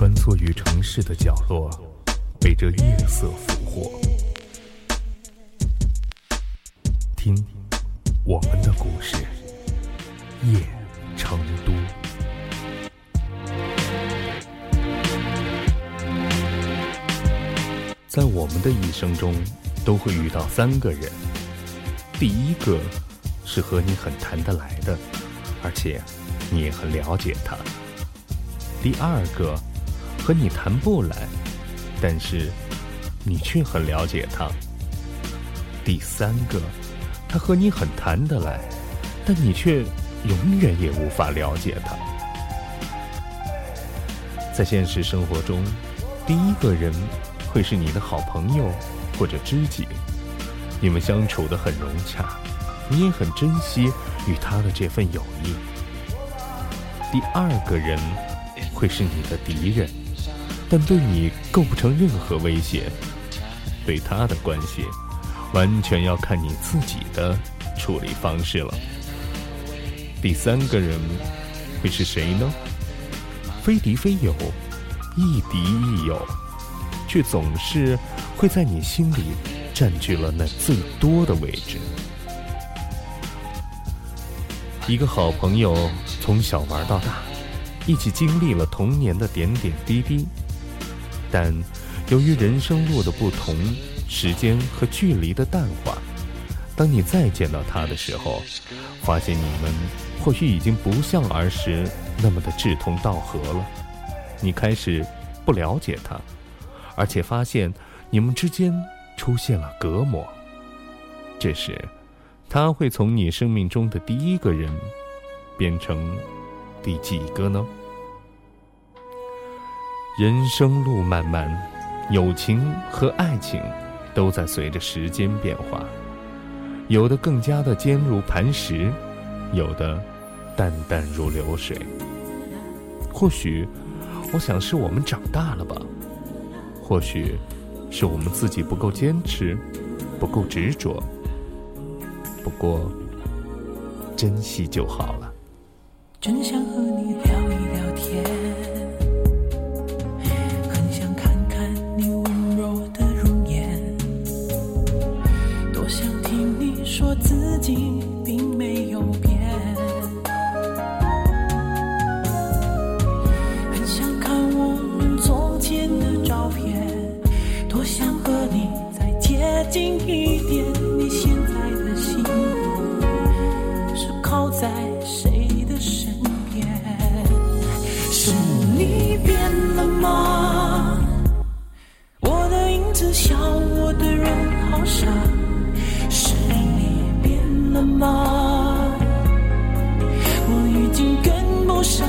穿梭于城市的角落，被这夜色俘获。听，我们的故事，夜成都。在我们的一生中，都会遇到三个人。第一个是和你很谈得来的，而且你也很了解他。第二个和你谈不来，但是你却很了解他。第三个，他和你很谈得来，但你却永远也无法了解他。在现实生活中，第一个人。会是你的好朋友或者知己，你们相处的很融洽，你也很珍惜与他的这份友谊。第二个人会是你的敌人，但对你构不成任何威胁。对他的关系，完全要看你自己的处理方式了。第三个人会是谁呢？非敌非友，亦敌亦友。却总是会在你心里占据了那最多的位置。一个好朋友从小玩到大，一起经历了童年的点点滴滴。但由于人生路的不同，时间和距离的淡化，当你再见到他的时候，发现你们或许已经不像儿时那么的志同道合了。你开始不了解他。而且发现你们之间出现了隔膜。这时，他会从你生命中的第一个人变成第几个呢？人生路漫漫，友情和爱情都在随着时间变化，有的更加的坚如磐石，有的淡淡如流水。或许，我想是我们长大了吧。或许，是我们自己不够坚持，不够执着。不过，珍惜就好了。真竟并没有变。很想看我们从前的照片多想和你再接近一点。你现在的心是靠在谁的身边？是你变了吗？我的影子笑我的人好傻我已经跟不上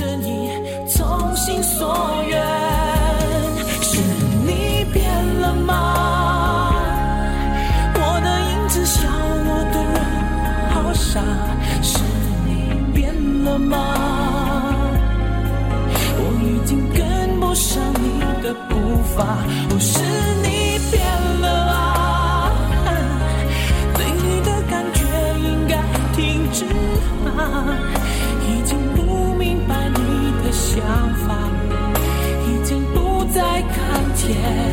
是你，从心所愿。是你变了吗？我的影子笑，我的人好傻。是你变了吗？我已经跟不上你的步伐。我。间。